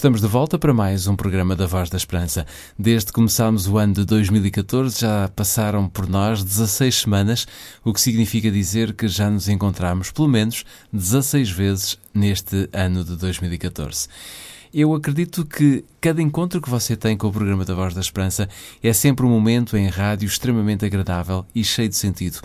Estamos de volta para mais um programa da Voz da Esperança. Desde que começámos o ano de 2014, já passaram por nós 16 semanas, o que significa dizer que já nos encontramos pelo menos 16 vezes neste ano de 2014. Eu acredito que cada encontro que você tem com o programa da Voz da Esperança é sempre um momento em rádio extremamente agradável e cheio de sentido.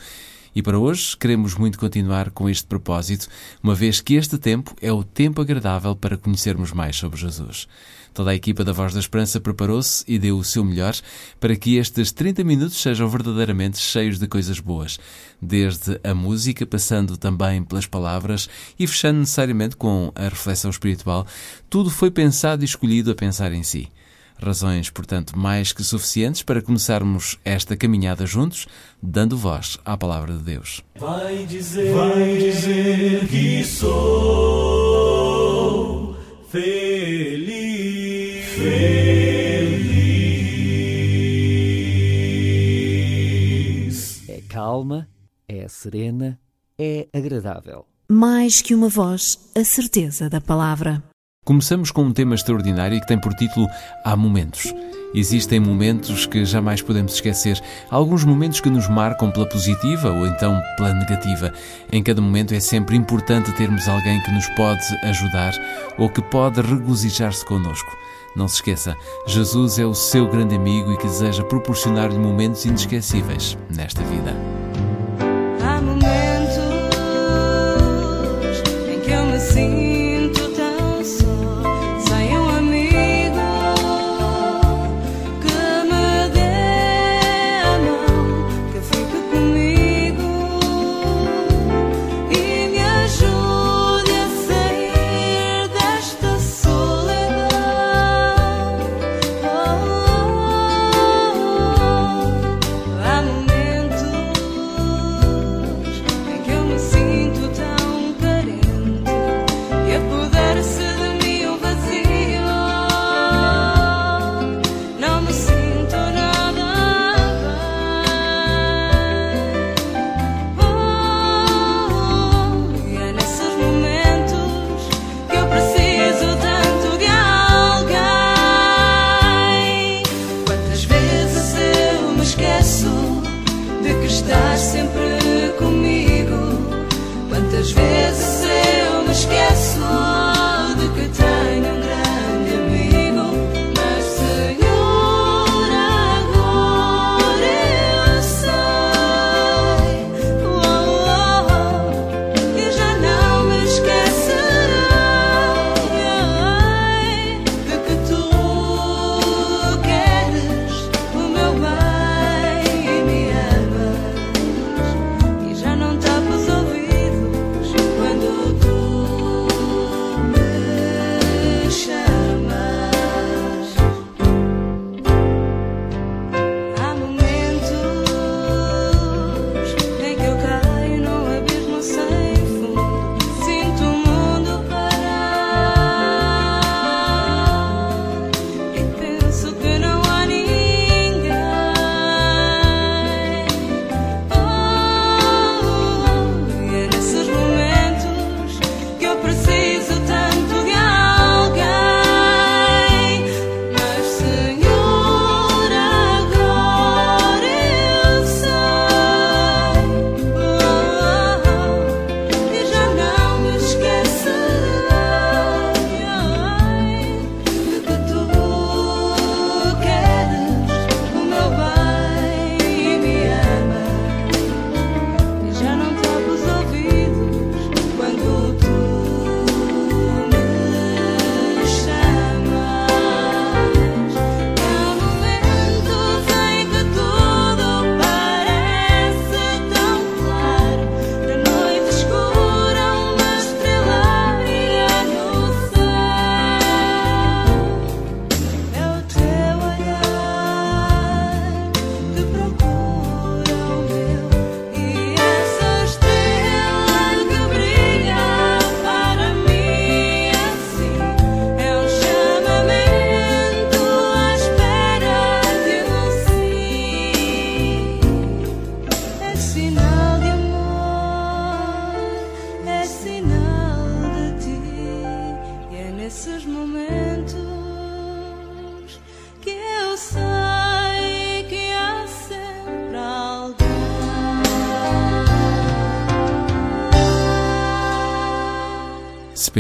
E para hoje queremos muito continuar com este propósito, uma vez que este tempo é o tempo agradável para conhecermos mais sobre Jesus. Toda a equipa da Voz da Esperança preparou-se e deu o seu melhor para que estes 30 minutos sejam verdadeiramente cheios de coisas boas, desde a música, passando também pelas palavras e fechando necessariamente com a reflexão espiritual. Tudo foi pensado e escolhido a pensar em si. Razões, portanto, mais que suficientes para começarmos esta caminhada juntos, dando voz à palavra de Deus. Vai dizer, vai dizer que sou feliz, feliz. É calma, é serena, é agradável. Mais que uma voz, a certeza da palavra. Começamos com um tema extraordinário que tem por título Há Momentos. Existem momentos que jamais podemos esquecer, alguns momentos que nos marcam pela positiva ou então pela negativa. Em cada momento é sempre importante termos alguém que nos pode ajudar ou que pode regozijar-se connosco. Não se esqueça, Jesus é o seu grande amigo e que deseja proporcionar-lhe momentos inesquecíveis nesta vida. Há momentos em que eu me sinto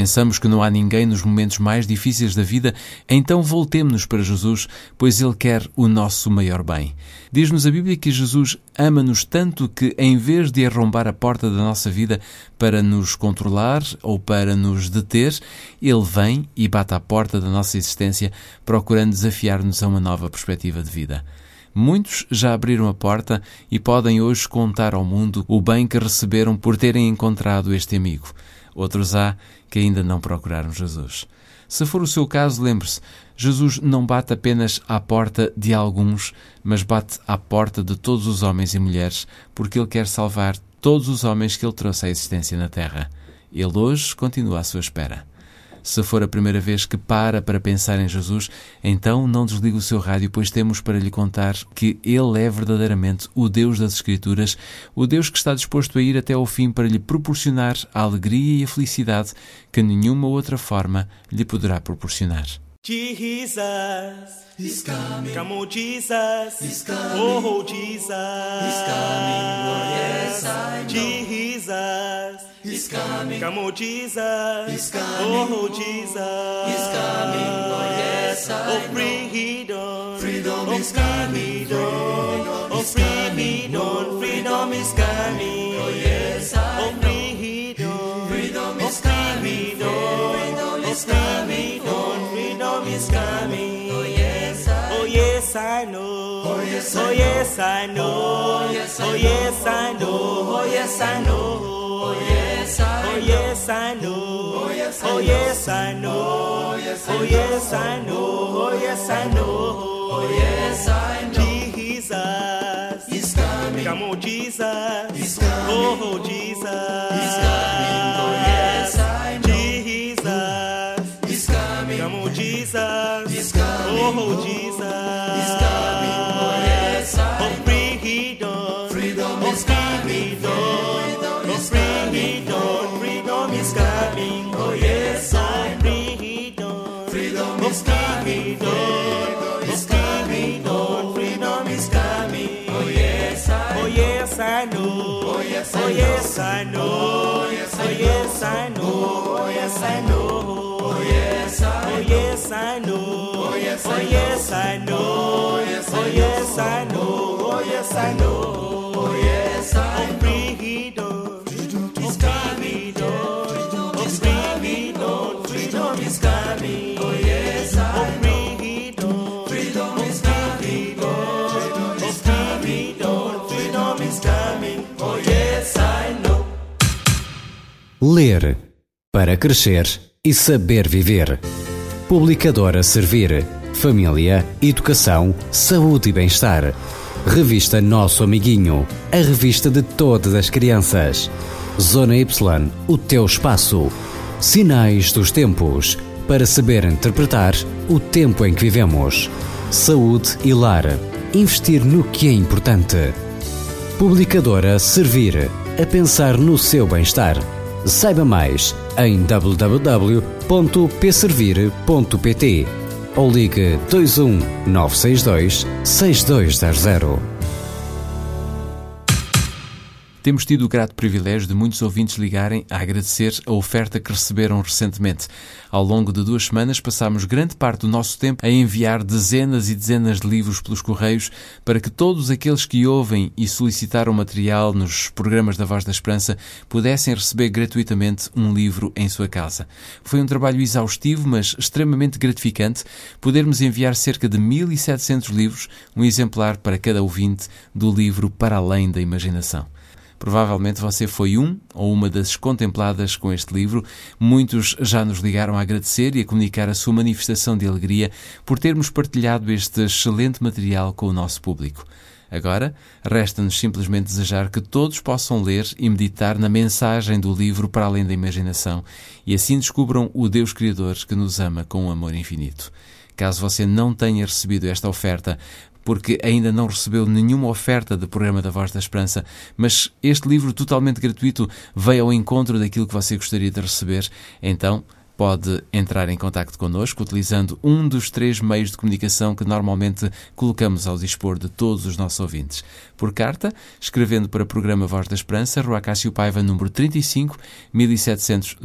pensamos que não há ninguém nos momentos mais difíceis da vida, então voltemos-nos para Jesus, pois Ele quer o nosso maior bem. Diz-nos a Bíblia que Jesus ama-nos tanto que, em vez de arrombar a porta da nossa vida para nos controlar ou para nos deter, Ele vem e bate à porta da nossa existência, procurando desafiar-nos a uma nova perspectiva de vida. Muitos já abriram a porta e podem hoje contar ao mundo o bem que receberam por terem encontrado este amigo. Outros há que ainda não procuraram Jesus. Se for o seu caso, lembre-se: Jesus não bate apenas à porta de alguns, mas bate à porta de todos os homens e mulheres, porque Ele quer salvar todos os homens que Ele trouxe à existência na Terra. Ele hoje continua à sua espera. Se for a primeira vez que para para pensar em Jesus, então não desligue o seu rádio, pois temos para lhe contar que Ele é verdadeiramente o Deus das Escrituras, o Deus que está disposto a ir até ao fim para lhe proporcionar a alegria e a felicidade que nenhuma outra forma lhe poderá proporcionar. Jesus is coming. Come on, Jesus is coming. Oh, Jesus is coming. Oh, yes, I know. Jesus is coming. Come on, Jesus is coming. Oh, oh Jesus is coming. Oh, yes, oh, I know. Oh, freedom. Freedom is coming. Oh, freedom. Freedom is coming. Oh, yes, I know. Oh, freedom. Freedom is coming. Freedom oh, is coming. Freedom is coming. Oh yes, I oh yes I know. Oh yes, I oh yes I know. Oh yes, I know. Oh yes, I know. Oh yes, I oh yes I know. Oh yes, oh yes I know. Oh yes, I know. Oh yes, I know. Oh yes, I know. Jesus is coming. Come on, Jesus. He's coming. Oh, Jesus. He's coming. Oh, yes, I know. Oh, yes, I know. Oh, yes, I know. Oh, yes, I know. Oh, yes, I know. Oh, yes, I know. Oh, yes, I know. Oh, yes, I know. Oh, yes, I know. Oh, yes, I know. Freedom. Is coming. Oh, coming. Oh, yes, I know. Freedom. Is coming. Oh, Ler para crescer e saber viver. Publicadora Servir. Família, Educação, Saúde e Bem-Estar. Revista Nosso Amiguinho. A revista de todas as crianças. Zona Y. O teu espaço. Sinais dos tempos. Para saber interpretar o tempo em que vivemos. Saúde e lar. Investir no que é importante. Publicadora Servir. A pensar no seu bem-estar. Saiba mais em www.pservir.pt ou ligue 21 962 6200. Temos tido o grato privilégio de muitos ouvintes ligarem a agradecer a oferta que receberam recentemente. Ao longo de duas semanas passámos grande parte do nosso tempo a enviar dezenas e dezenas de livros pelos correios para que todos aqueles que ouvem e solicitaram material nos programas da Voz da Esperança pudessem receber gratuitamente um livro em sua casa. Foi um trabalho exaustivo, mas extremamente gratificante podermos enviar cerca de 1700 livros, um exemplar para cada ouvinte do livro Para Além da Imaginação. Provavelmente você foi um ou uma das contempladas com este livro. Muitos já nos ligaram a agradecer e a comunicar a sua manifestação de alegria por termos partilhado este excelente material com o nosso público. Agora, resta-nos simplesmente desejar que todos possam ler e meditar na mensagem do livro para além da imaginação e assim descubram o Deus Criador que nos ama com um amor infinito. Caso você não tenha recebido esta oferta, porque ainda não recebeu nenhuma oferta do programa da Voz da Esperança, mas este livro totalmente gratuito veio ao encontro daquilo que você gostaria de receber, então Pode entrar em contato connosco utilizando um dos três meios de comunicação que normalmente colocamos ao dispor de todos os nossos ouvintes. Por carta, escrevendo para o programa Voz da Esperança, Rua Cássio Paiva, número 35, 1700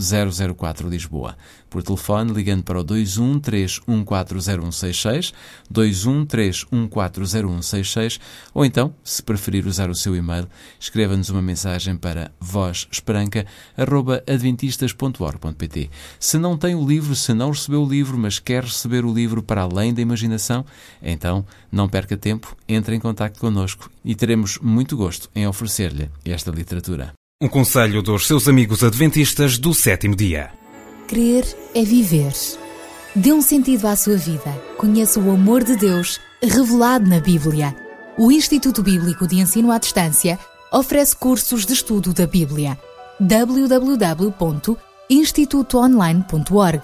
004, Lisboa. Por telefone, ligando para o 213140166, 213140166, ou então, se preferir usar o seu e-mail, escreva-nos uma mensagem para vozesperanca.adventistas.org.pt. Se não tem o livro, se não recebeu o livro, mas quer receber o livro para além da imaginação, então não perca tempo, entre em contato connosco e teremos muito gosto em oferecer-lhe esta literatura. Um conselho dos seus amigos adventistas do sétimo dia. Crer é viver. Dê um sentido à sua vida. Conheça o amor de Deus revelado na Bíblia. O Instituto Bíblico de Ensino à Distância oferece cursos de estudo da Bíblia. www.institutoonline.org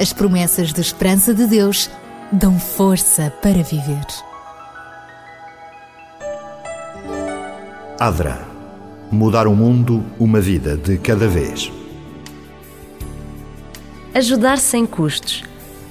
As promessas de esperança de Deus dão força para viver. Adra. Mudar o mundo, uma vida de cada vez. Ajudar sem custos.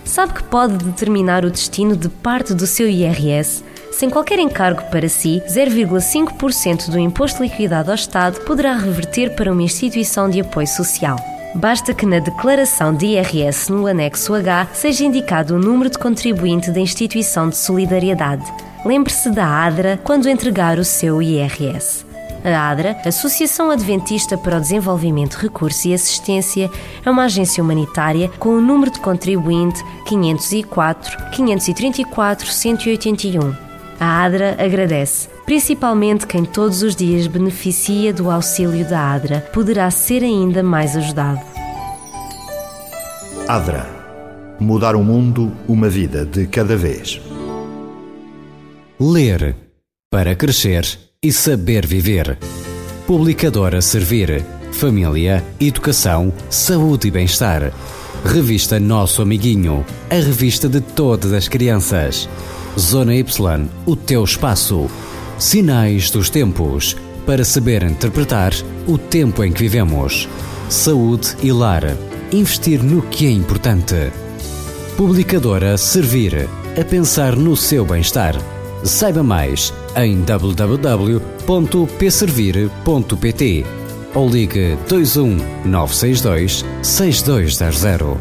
Sabe que pode determinar o destino de parte do seu IRS? Sem qualquer encargo para si, 0,5% do imposto liquidado ao Estado poderá reverter para uma instituição de apoio social. Basta que na declaração de IRS no anexo H seja indicado o número de contribuinte da instituição de solidariedade. Lembre-se da ADRA quando entregar o seu IRS. A ADRA, Associação Adventista para o Desenvolvimento, Recurso e Assistência, é uma agência humanitária com o número de contribuinte 504 534 181. A ADRA agradece, principalmente quem todos os dias beneficia do auxílio da ADRA, poderá ser ainda mais ajudado. Adra. Mudar o mundo, uma vida de cada vez. Ler para crescer e saber viver. Publicadora Servir. Família, Educação, Saúde e Bem-Estar. Revista Nosso Amiguinho. A revista de todas as crianças. Zona Y. O teu espaço. Sinais dos tempos. Para saber interpretar o tempo em que vivemos. Saúde e lar. Investir no que é importante. Publicadora Servir. A pensar no seu bem-estar. Saiba mais em www.pservir.pt ou ligue 21 962 6200.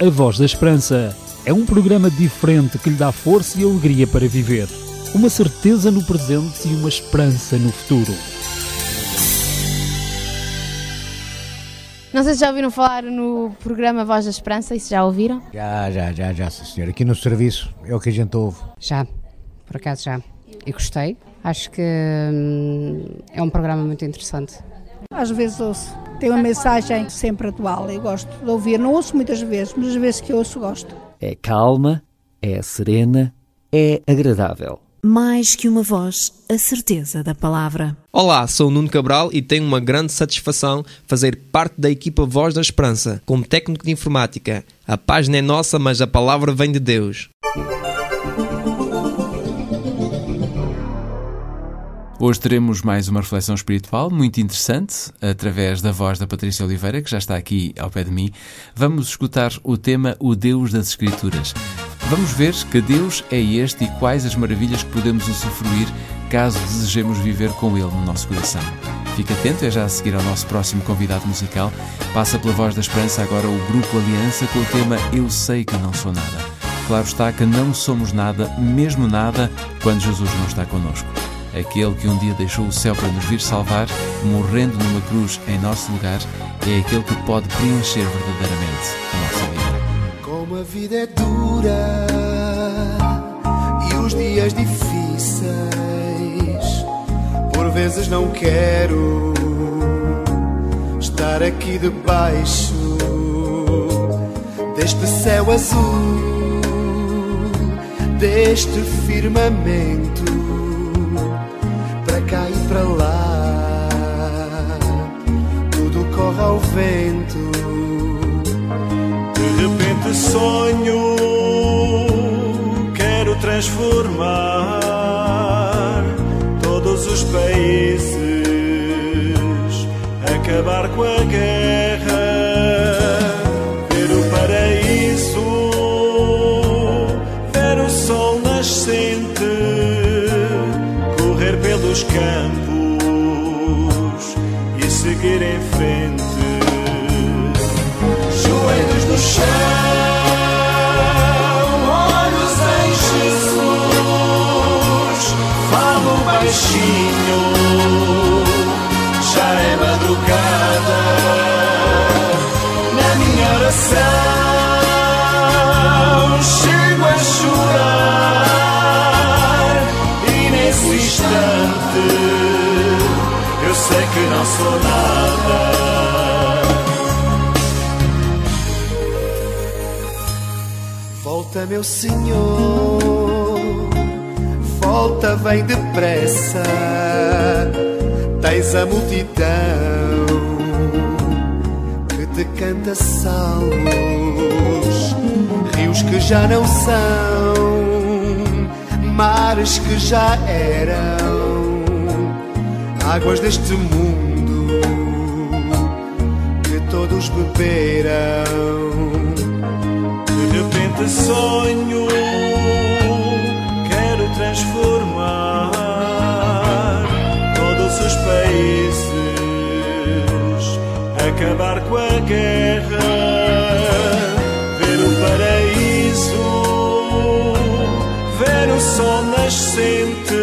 A Voz da Esperança é um programa diferente que lhe dá força e alegria para viver. Uma certeza no presente e uma esperança no futuro. Não sei se já ouviram falar no programa Voz da Esperança, isso já ouviram? Já, já, já, já, sim, senhor. Aqui no serviço é o que a gente ouve. Já, por acaso já. E gostei. Acho que hum, é um programa muito interessante. Às vezes ouço. Tem uma mensagem sempre atual. Eu gosto de ouvir. Não ouço muitas vezes, mas as vezes que ouço, gosto. É calma, é serena, é agradável. Mais que uma voz, a certeza da palavra. Olá, sou o Nuno Cabral e tenho uma grande satisfação fazer parte da equipa Voz da Esperança, como técnico de informática. A página é nossa, mas a palavra vem de Deus. Hoje teremos mais uma reflexão espiritual muito interessante, através da voz da Patrícia Oliveira, que já está aqui ao pé de mim. Vamos escutar o tema O Deus das Escrituras. Vamos ver que Deus é este e quais as maravilhas que podemos usufruir caso desejemos viver com Ele no nosso coração. Fique atento, é já a seguir ao nosso próximo convidado musical. Passa pela voz da esperança agora o Grupo Aliança com o tema Eu Sei Que Não Sou Nada. Claro está que não somos nada, mesmo nada, quando Jesus não está connosco. Aquele que um dia deixou o céu para nos vir salvar, morrendo numa cruz em nosso lugar, é aquele que pode preencher verdadeiramente. Como a vida é dura e os dias difíceis, por vezes não quero estar aqui debaixo deste céu azul, deste firmamento, para cá e para lá, sonho, quero transformar todos os países com a guerra, ver o paraíso, ver o sol nascente, correr pelos campos e seguir em frente. Volta, meu Senhor, volta, vem depressa. Tens a multidão que te canta salmos, rios que já não são, mares que já eram, águas deste mundo todos beberam. De repente sonho, quero transformar os países, acabar com a guerra, ver o paraíso, ver o sol nascente,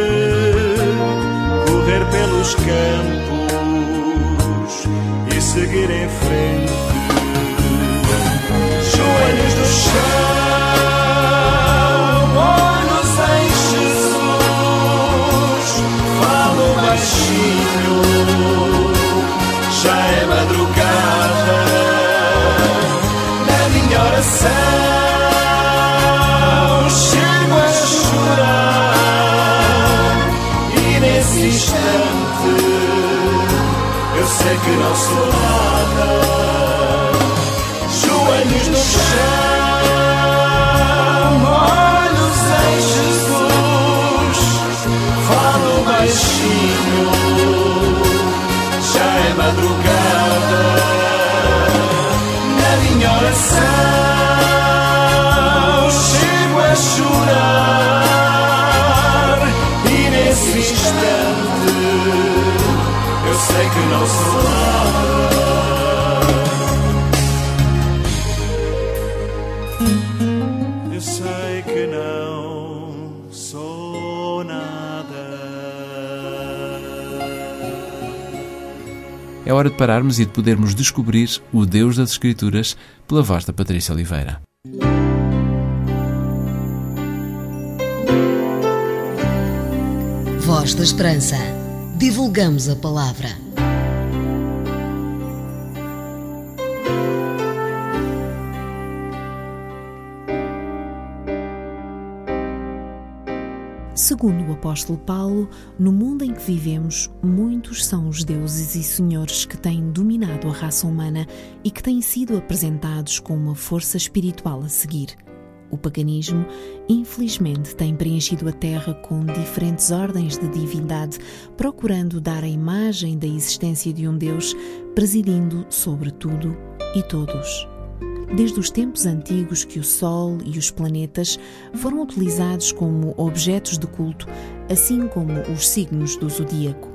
correr pelos campos seguir em frente. Joelhos no chão. Eu sei hora de pararmos e de podermos descobrir o Deus das Escrituras pela voz da Patrícia Oliveira. Voz da Esperança. Divulgamos a palavra. Segundo o apóstolo Paulo, no mundo em que vivemos, muitos são os deuses e senhores que têm dominado a raça humana e que têm sido apresentados como uma força espiritual a seguir. O paganismo, infelizmente, tem preenchido a Terra com diferentes ordens de divindade, procurando dar a imagem da existência de um Deus presidindo sobre tudo e todos. Desde os tempos antigos que o Sol e os planetas foram utilizados como objetos de culto, assim como os signos do zodíaco.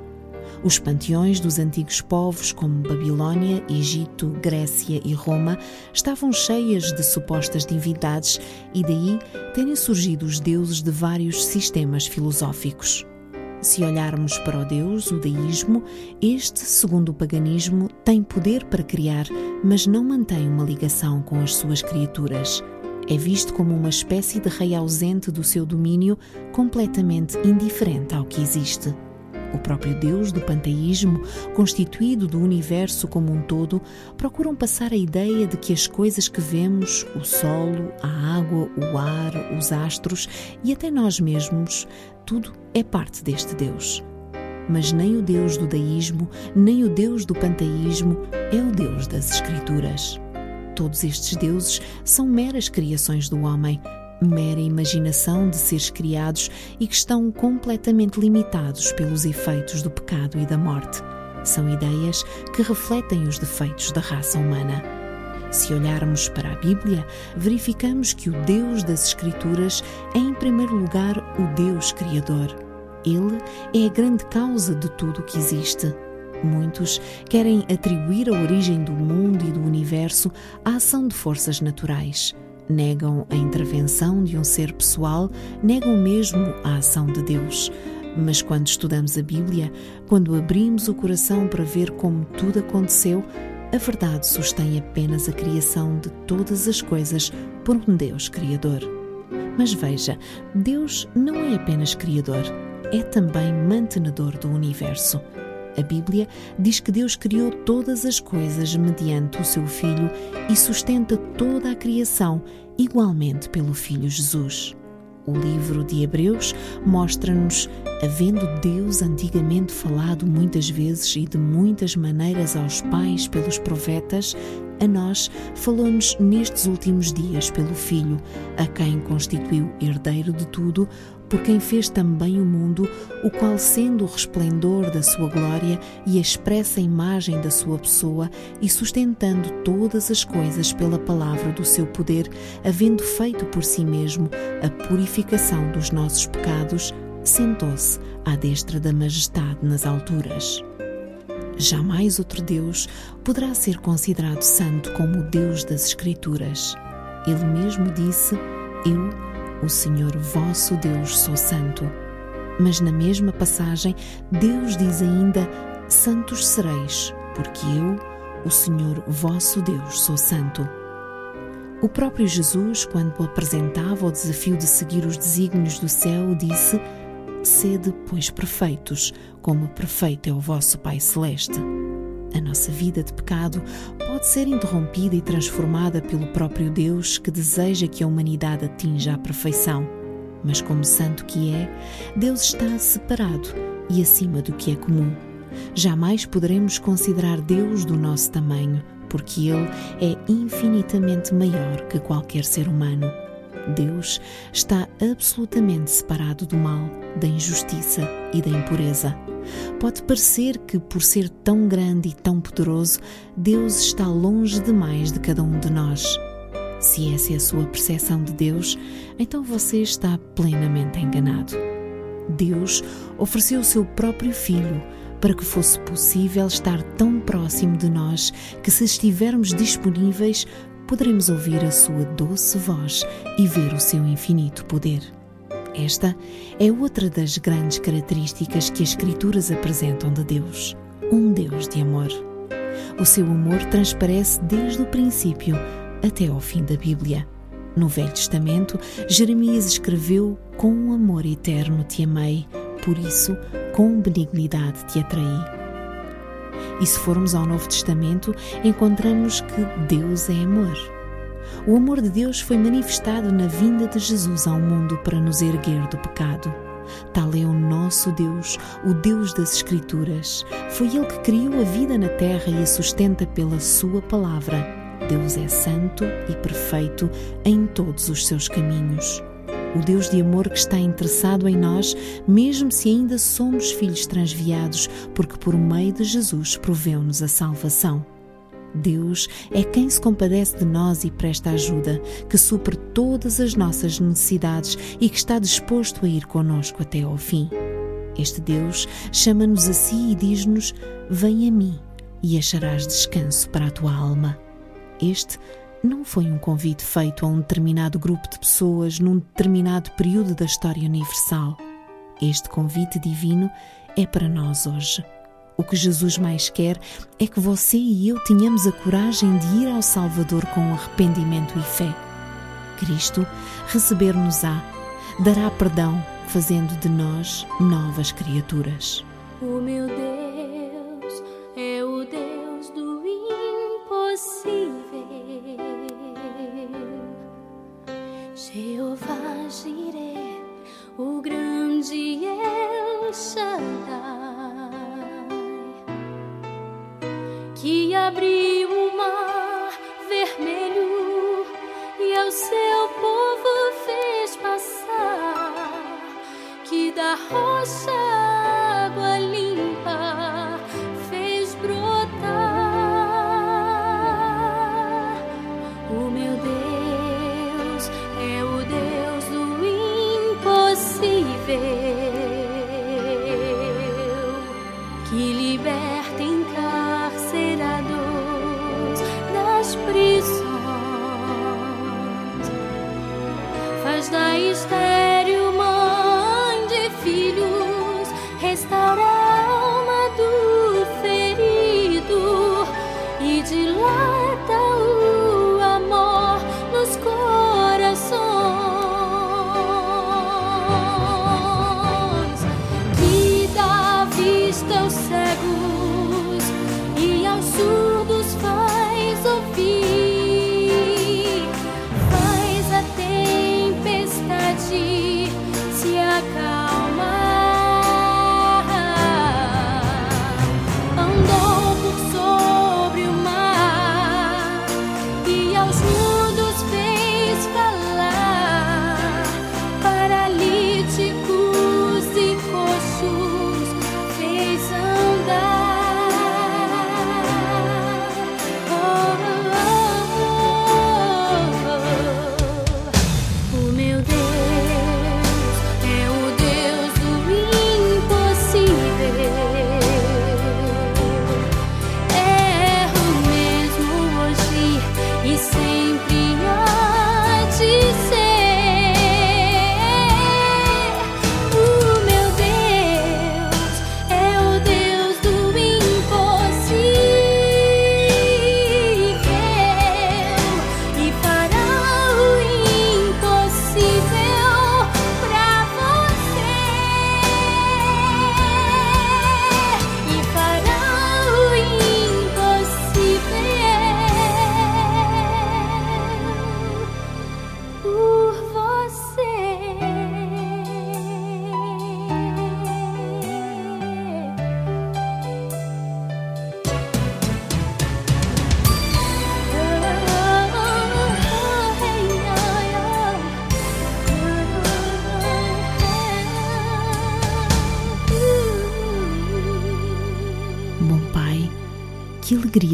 Os panteões dos antigos povos, como Babilônia, Egito, Grécia e Roma, estavam cheias de supostas divindades e daí terem surgido os deuses de vários sistemas filosóficos. Se olharmos para o Deus, o deísmo, este, segundo o paganismo, tem poder para criar, mas não mantém uma ligação com as suas criaturas. É visto como uma espécie de rei ausente do seu domínio, completamente indiferente ao que existe. O próprio Deus do panteísmo, constituído do universo como um todo, procuram passar a ideia de que as coisas que vemos, o solo, a água, o ar, os astros e até nós mesmos, tudo é parte deste Deus. Mas nem o Deus do deísmo, nem o Deus do panteísmo é o Deus das Escrituras. Todos estes deuses são meras criações do homem, mera imaginação de seres criados e que estão completamente limitados pelos efeitos do pecado e da morte. São ideias que refletem os defeitos da raça humana. Se olharmos para a Bíblia, verificamos que o Deus das Escrituras é, em primeiro lugar, o Deus Criador. Ele é a grande causa de tudo o que existe. Muitos querem atribuir a origem do mundo e do universo à ação de forças naturais. Negam a intervenção de um ser pessoal, negam mesmo a ação de Deus. Mas quando estudamos a Bíblia, quando abrimos o coração para ver como tudo aconteceu, a verdade sustém apenas a criação de todas as coisas por um Deus Criador. Mas veja, Deus não é apenas Criador, é também mantenedor do universo. A Bíblia diz que Deus criou todas as coisas mediante o seu Filho e sustenta toda a criação igualmente pelo Filho Jesus. O livro de Hebreus mostra-nos, havendo Deus antigamente falado muitas vezes e de muitas maneiras aos pais pelos profetas, a nós falou-nos nestes últimos dias pelo Filho, a quem constituiu herdeiro de tudo, por quem fez também o mundo, o qual, sendo o resplendor da sua glória e a expressa imagem da sua pessoa, e sustentando todas as coisas pela palavra do seu poder, havendo feito por si mesmo a purificação dos nossos pecados, sentou-se à destra da majestade nas alturas. Jamais outro Deus poderá ser considerado santo como o Deus das Escrituras. Ele mesmo disse: Eu, o Senhor vosso Deus, sou santo. Mas na mesma passagem, Deus diz ainda: Santos sereis, porque eu, o Senhor vosso Deus, sou santo. O próprio Jesus, quando apresentava o desafio de seguir os desígnios do céu, disse: Sede, pois, perfeitos, como perfeito é o vosso Pai Celeste. A nossa vida de pecado ser interrompida e transformada pelo próprio Deus que deseja que a humanidade atinja a perfeição. Mas, como santo que é, Deus está separado e acima do que é comum. Jamais poderemos considerar Deus do nosso tamanho, porque Ele é infinitamente maior que qualquer ser humano. Deus está absolutamente separado do mal, da injustiça e da impureza. Pode parecer que, por ser tão grande e tão poderoso, Deus está longe demais de cada um de nós. Se essa é a sua percepção de Deus, então você está plenamente enganado. Deus ofereceu o seu próprio Filho para que fosse possível estar tão próximo de nós que, se estivermos disponíveis, poderemos ouvir a sua doce voz e ver o seu infinito poder. Esta é outra das grandes características que as Escrituras apresentam de Deus: um Deus de amor. O seu amor transparece desde o princípio até ao fim da Bíblia. No Velho Testamento, Jeremias escreveu: Com um amor eterno te amei, por isso, com benignidade te atraí. E se formos ao Novo Testamento, encontramos que Deus é amor. O amor de Deus foi manifestado na vinda de Jesus ao mundo para nos erguer do pecado. Tal é o nosso Deus, o Deus das Escrituras. Foi Ele que criou a vida na terra e a sustenta pela Sua palavra. Deus é santo e perfeito em todos os seus caminhos. O Deus de amor que está interessado em nós, mesmo se ainda somos filhos transviados, porque por meio de Jesus proveu-nos a salvação. Deus é quem se compadece de nós e presta ajuda, que supre todas as nossas necessidades e que está disposto a ir conosco até ao fim. Este Deus chama-nos a si e diz-nos: Vem a mim e acharás descanso para a tua alma. Este não foi um convite feito a um determinado grupo de pessoas num determinado período da história universal. Este convite divino é para nós hoje. O que Jesus mais quer é que você e eu tenhamos a coragem de ir ao Salvador com arrependimento e fé. Cristo receber-nos-á, dará perdão, fazendo de nós novas criaturas. O meu Deus é o Deus do impossível. Jeová Jireh, o grande El Shaddai, que abriu o mar vermelho e ao seu povo fez passar, que da rocha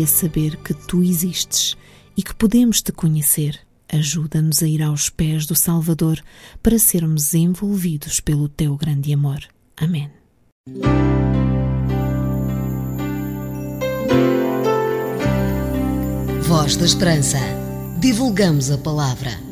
alegria saber que Tu existes e que podemos Te conhecer. Ajuda-nos a ir aos pés do Salvador para sermos envolvidos pelo Teu grande amor. Amém. Voz da Esperança. Divulgamos a palavra.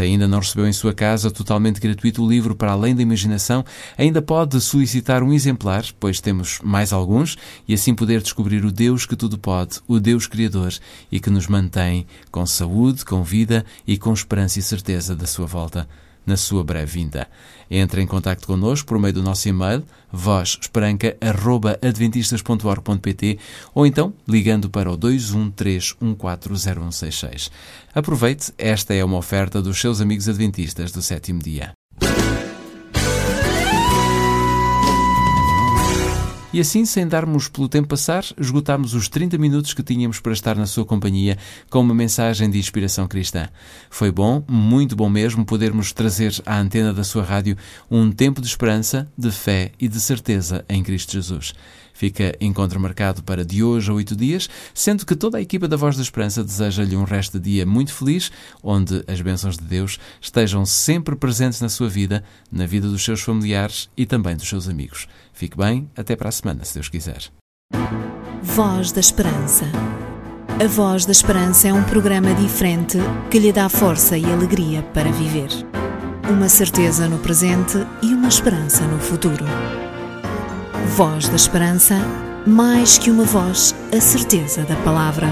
Se ainda não recebeu em sua casa totalmente gratuito o livro Para Além da Imaginação, ainda pode solicitar um exemplar, pois temos mais alguns, e assim poder descobrir o Deus que tudo pode, o Deus Criador e que nos mantém com saúde, com vida e com esperança e certeza da sua volta na sua breve vinda. Entre em contato connosco por meio do nosso e-mail vozesperanca.adventistas.org.pt ou então ligando para o 213140166. Aproveite, esta é uma oferta dos seus amigos adventistas do sétimo dia. E assim, sem darmos pelo tempo passar, esgotámos os 30 minutos que tínhamos para estar na sua companhia com uma mensagem de inspiração cristã. Foi bom, muito bom mesmo, podermos trazer à antena da sua rádio um tempo de esperança, de fé e de certeza em Cristo Jesus. Fica encontro marcado para de hoje a oito dias, sendo que toda a equipa da Voz da Esperança deseja-lhe um resto de dia muito feliz, onde as bênçãos de Deus estejam sempre presentes na sua vida, na vida dos seus familiares e também dos seus amigos. Fique bem, até para a semana, se Deus quiser. Voz da Esperança. A Voz da Esperança é um programa diferente que lhe dá força e alegria para viver. Uma certeza no presente e uma esperança no futuro. Voz da Esperança, mais que uma voz, a certeza da palavra.